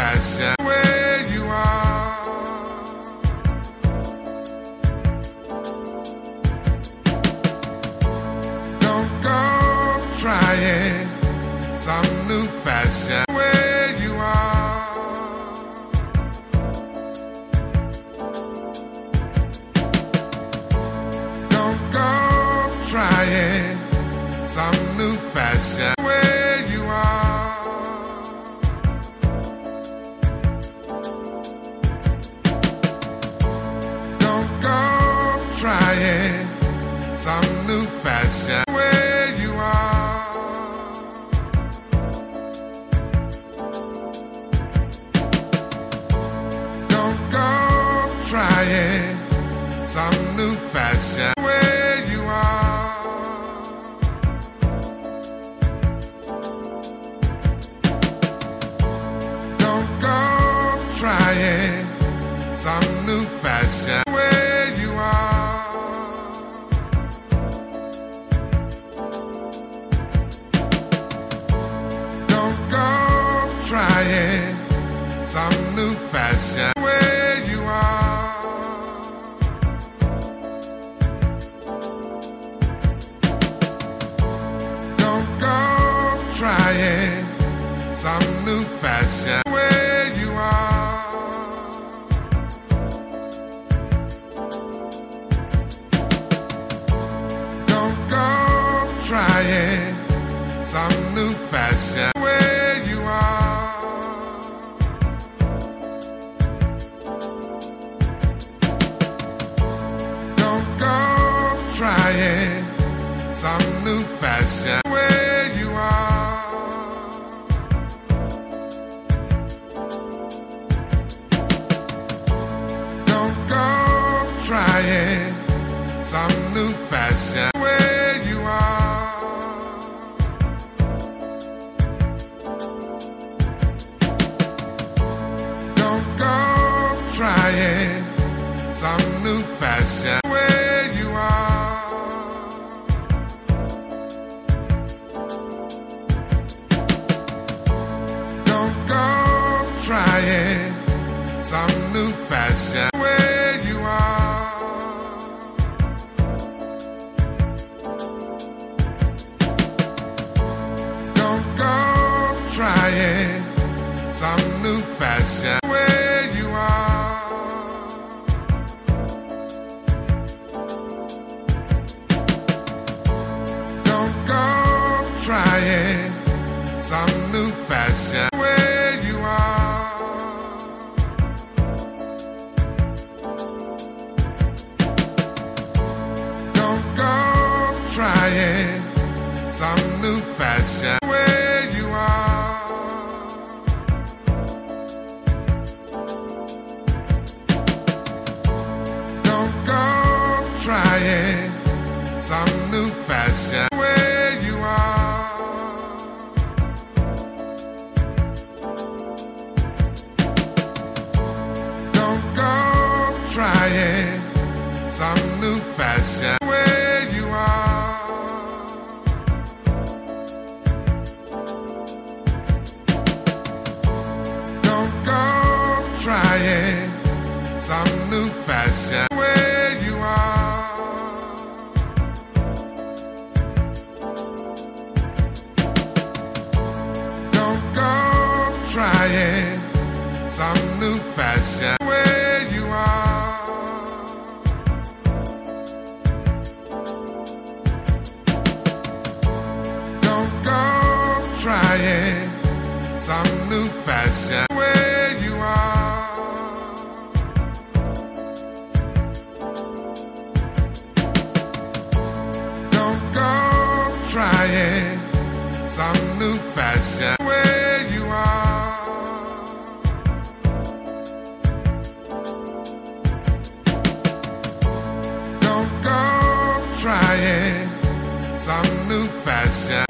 new fashion some new fashion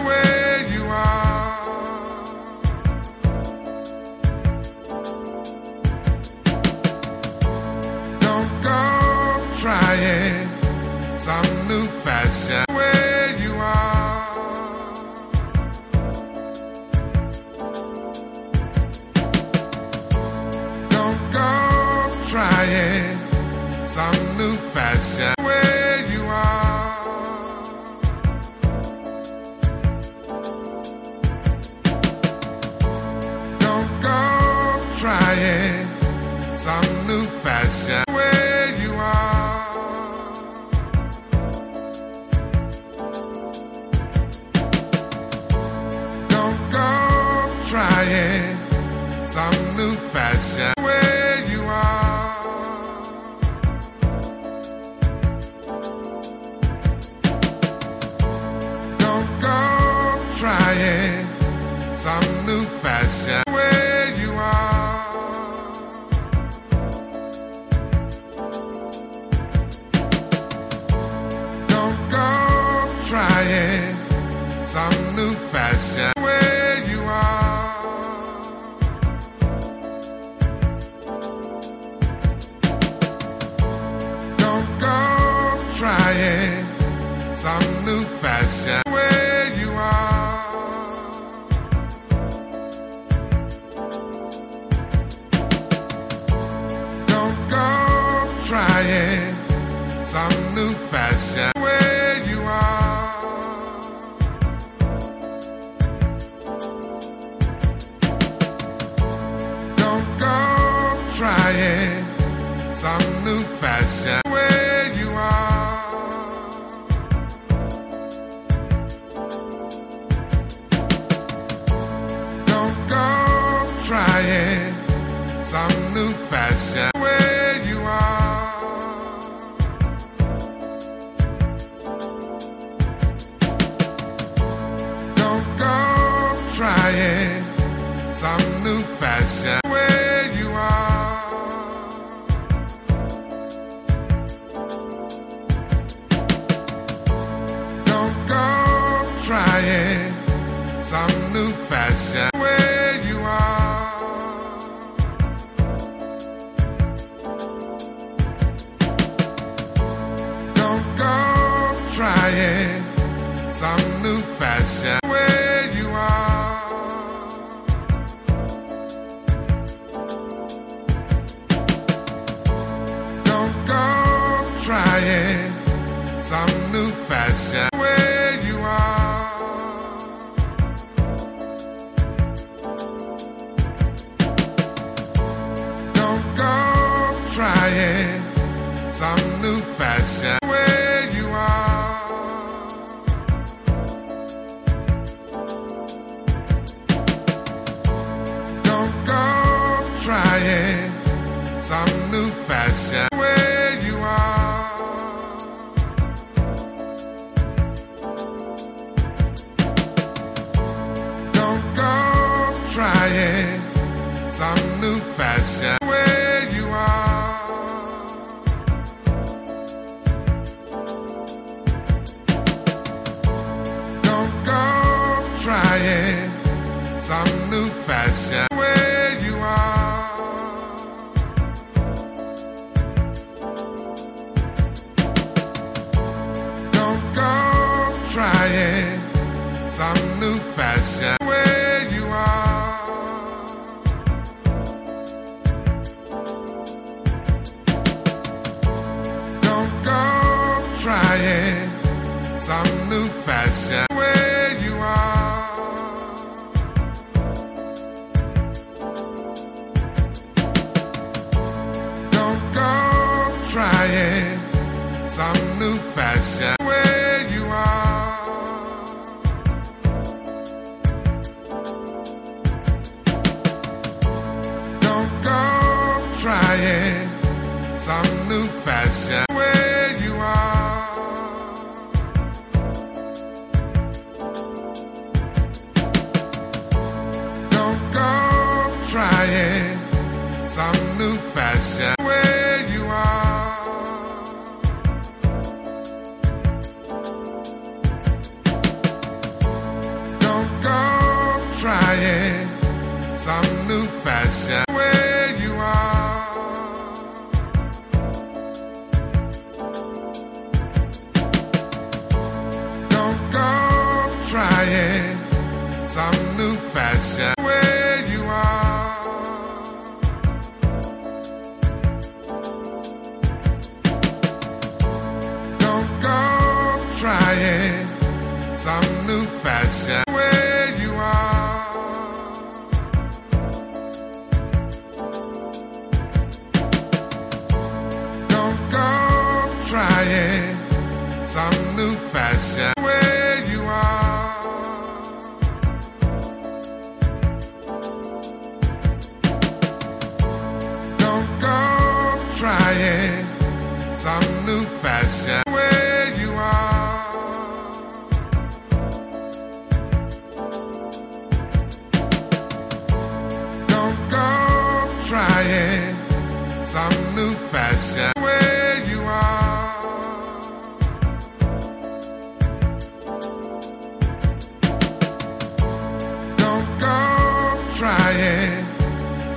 some new fashion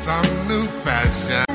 some new fashion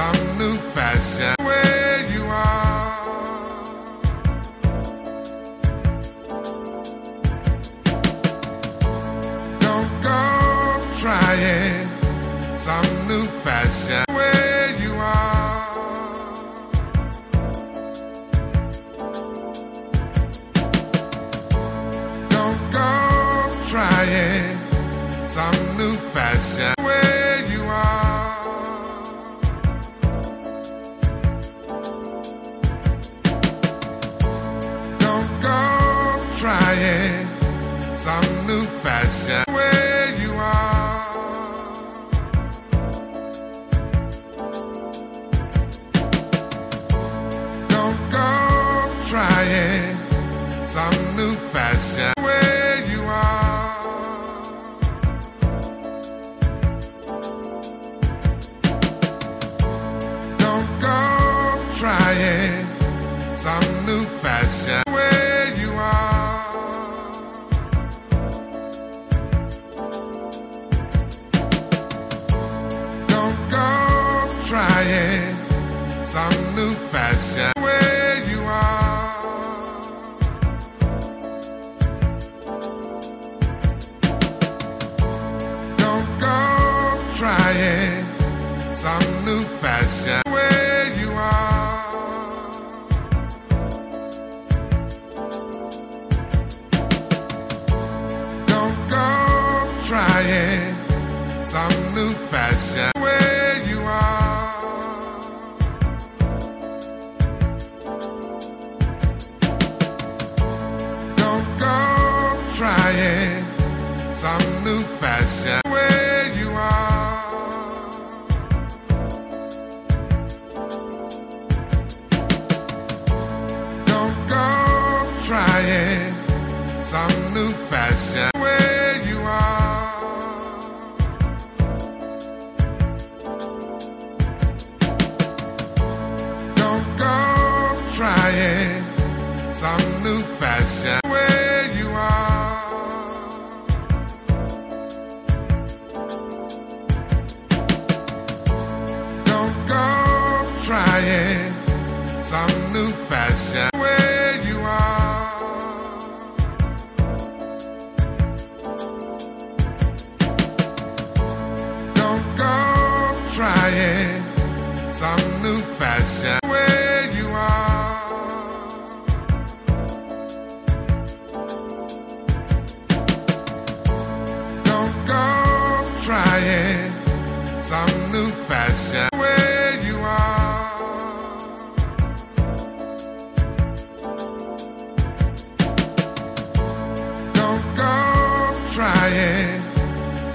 some new fashion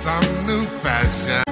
some new fashion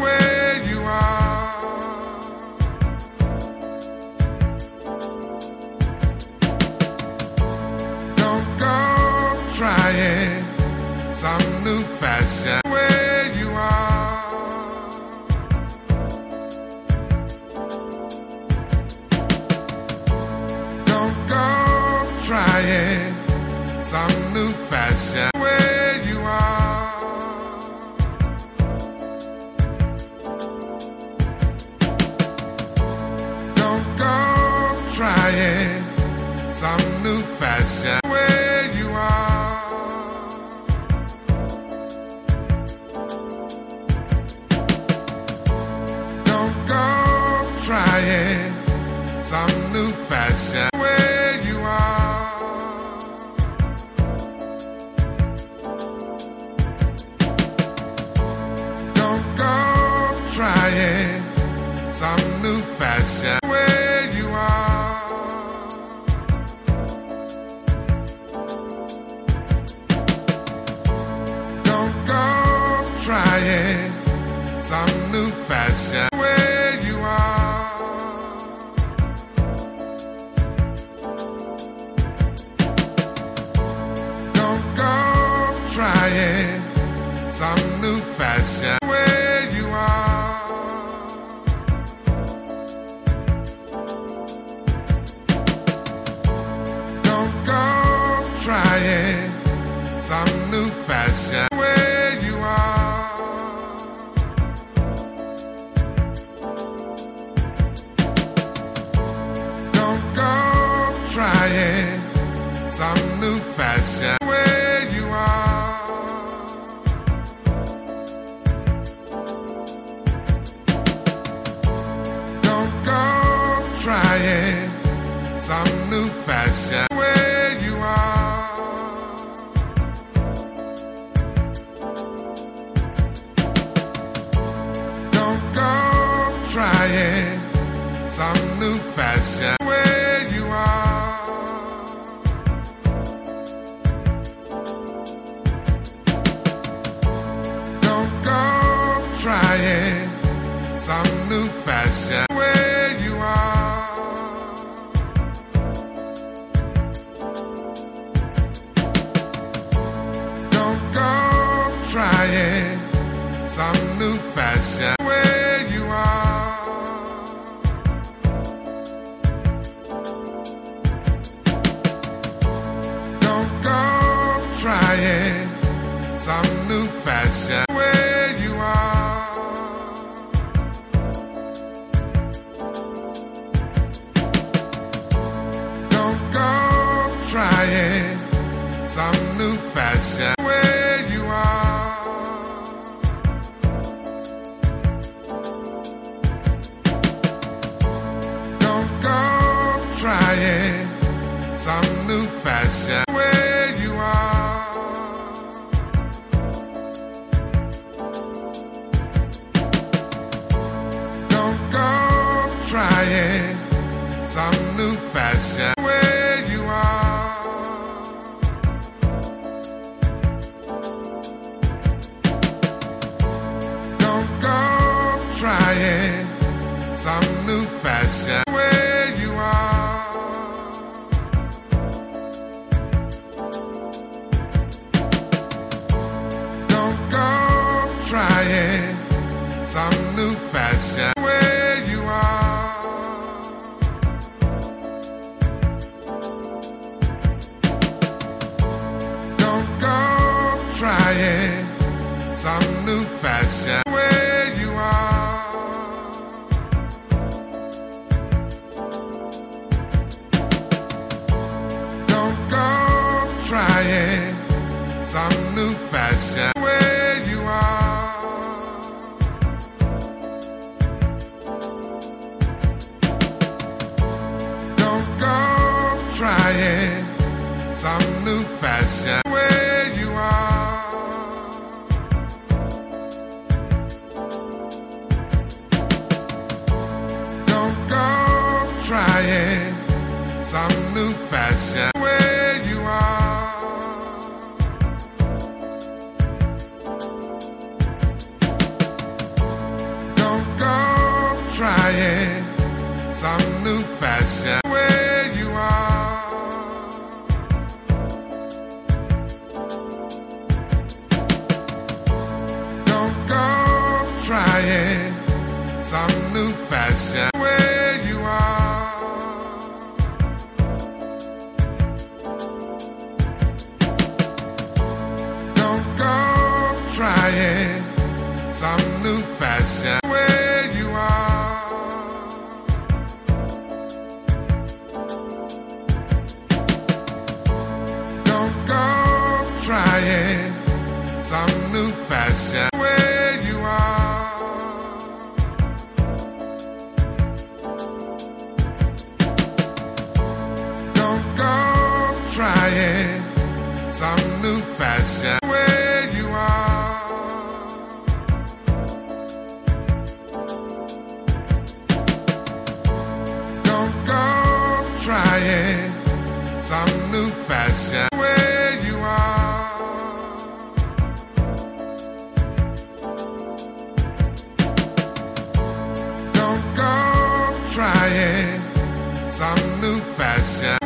some new fashion. Some new fashion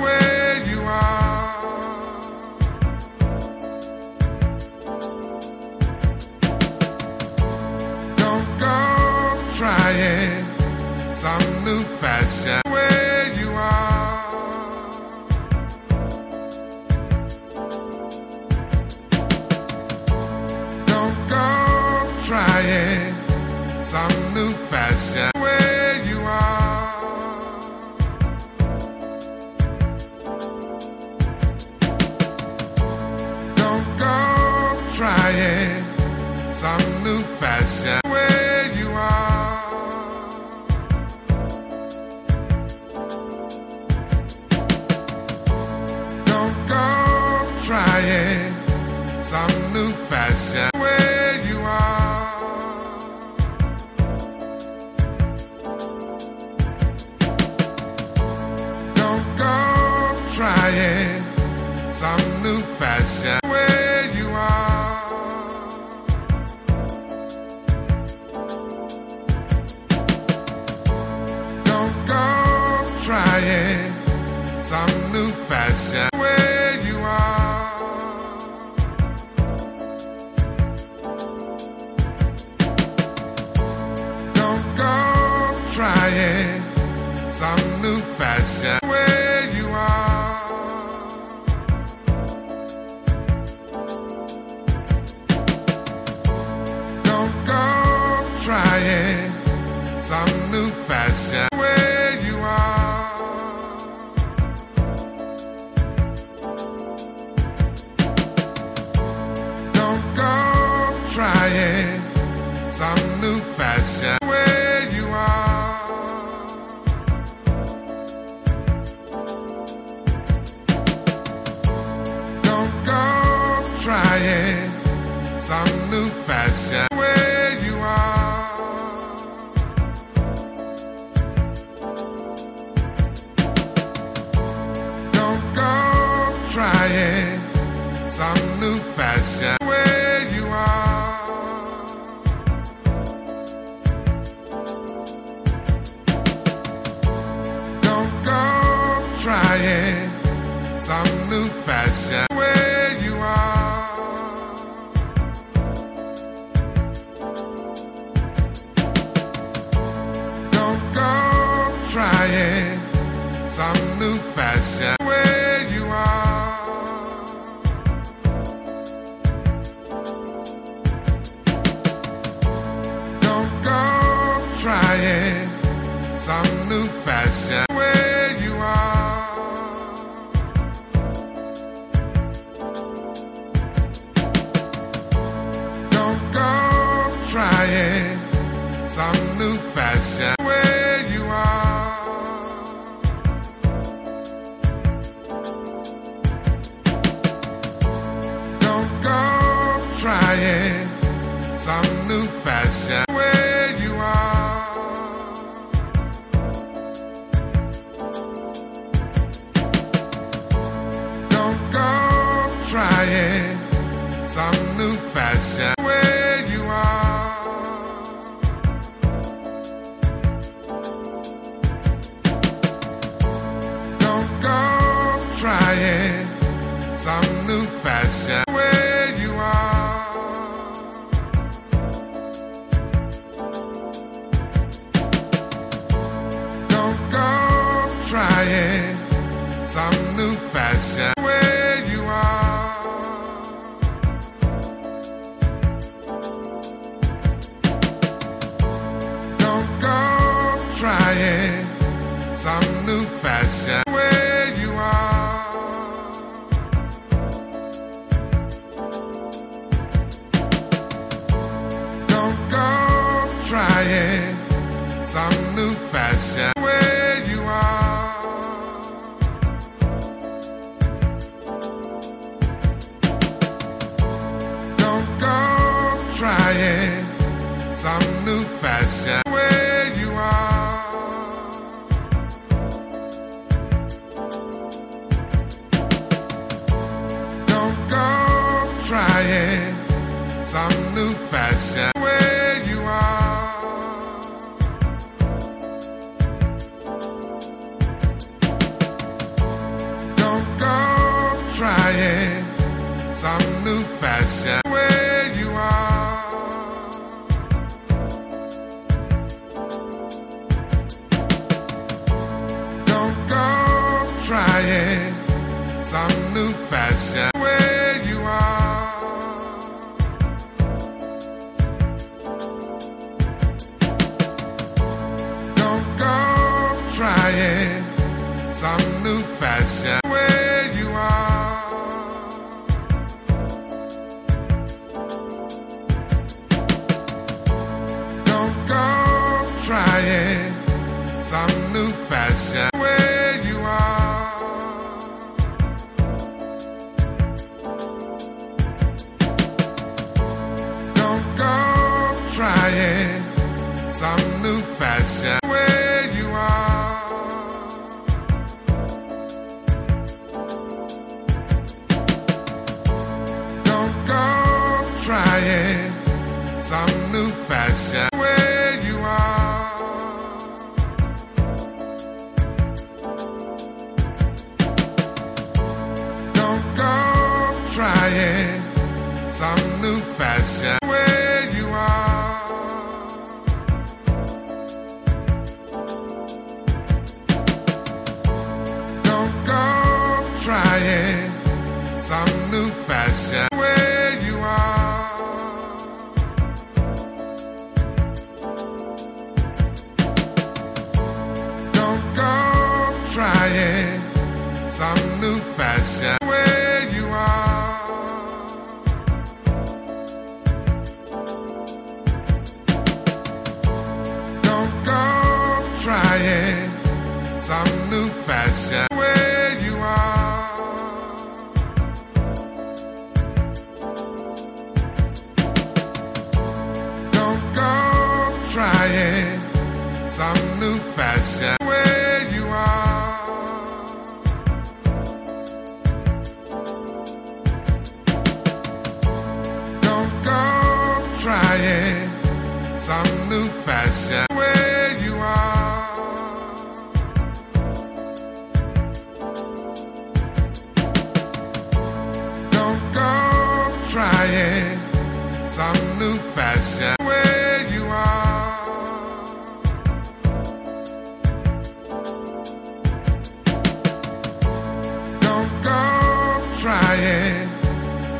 fashion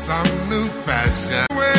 some new fashion.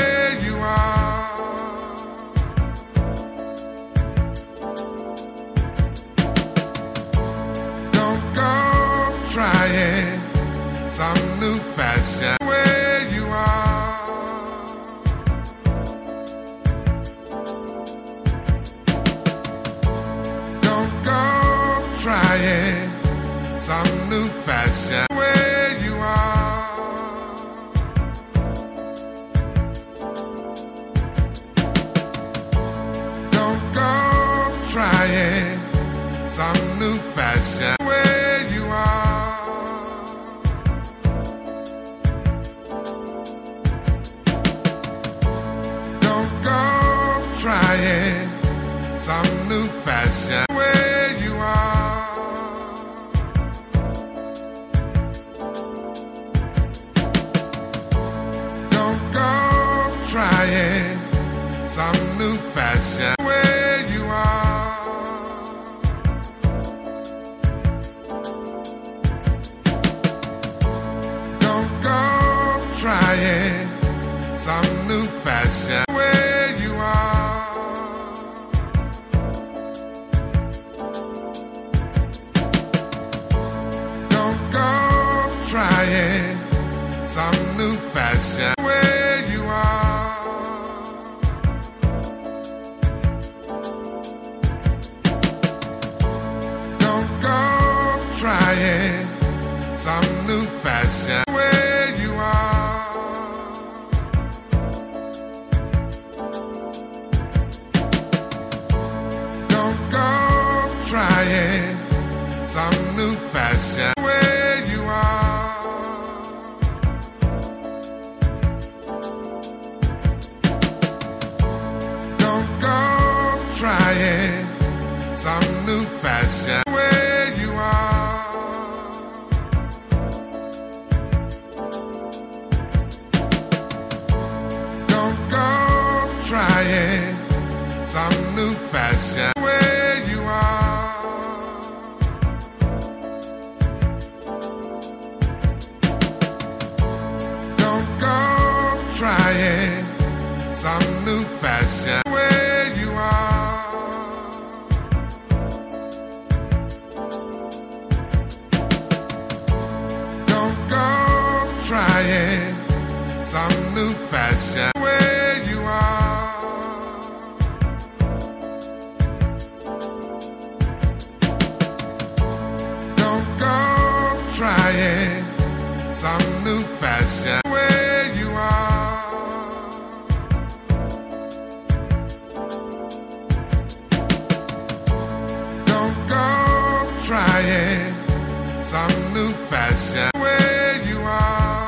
Some new fashion where you are.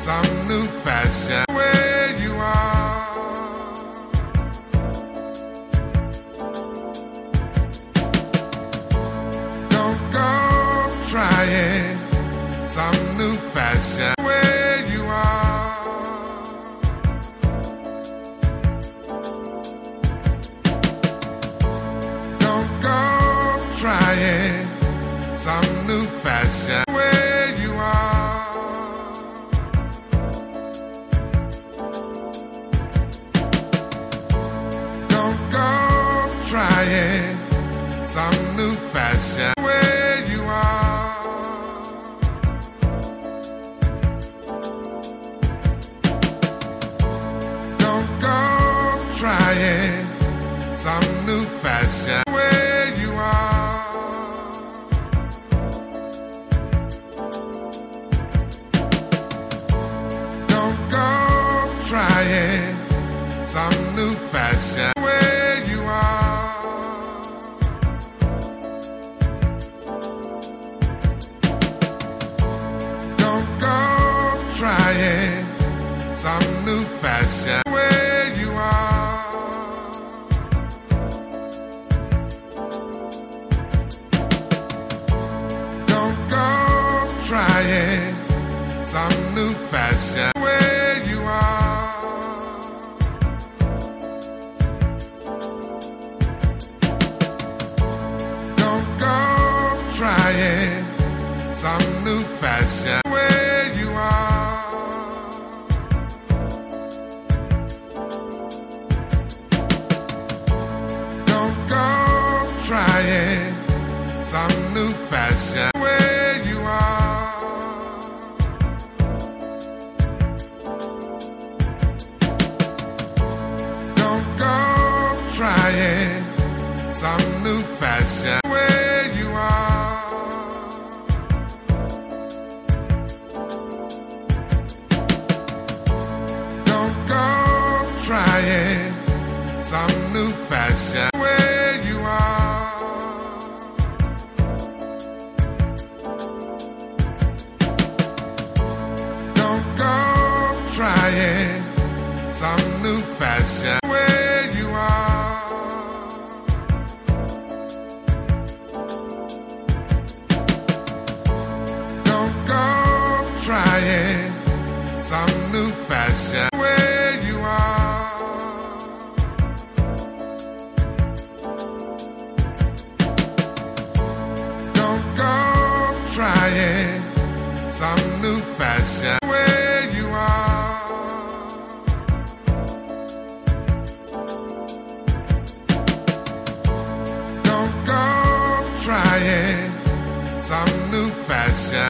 Some new fashion some new fashion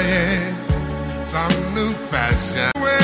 trying some new fashion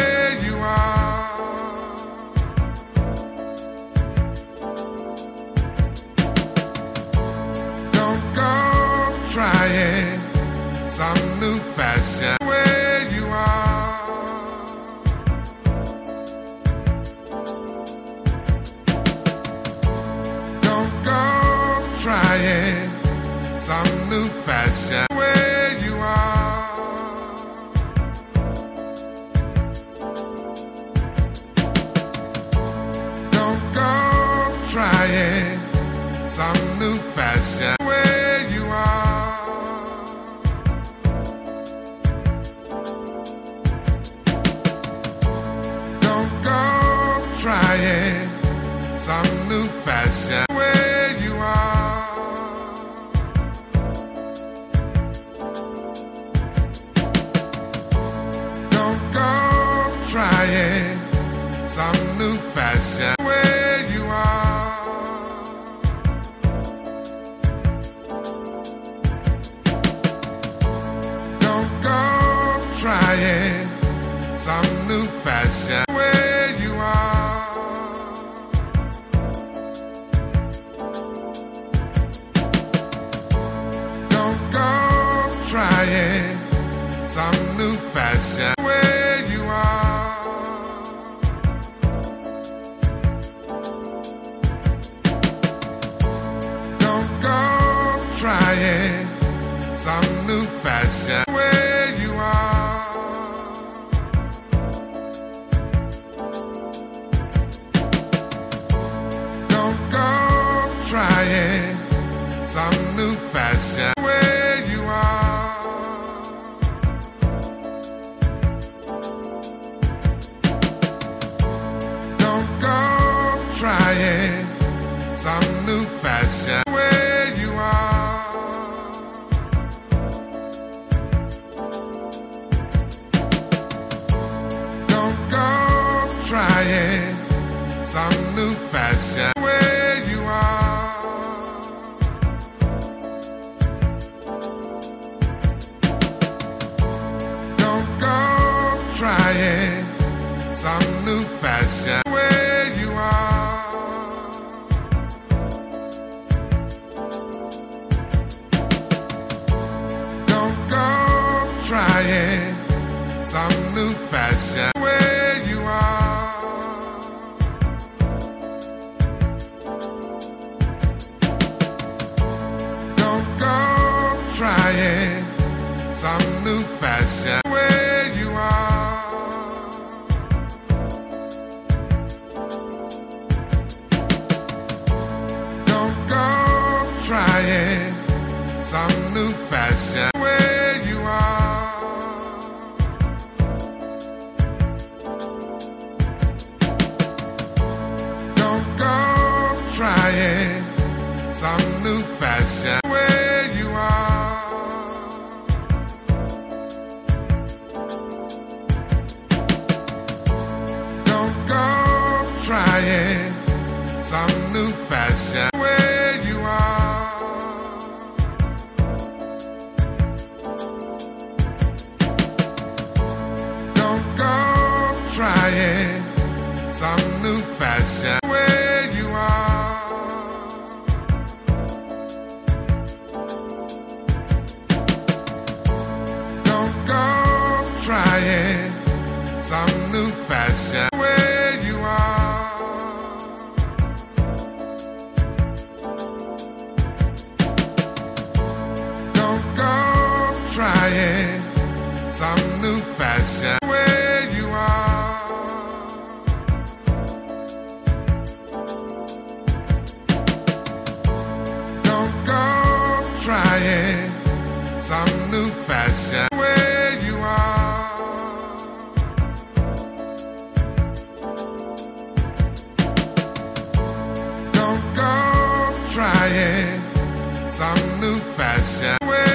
some new fashion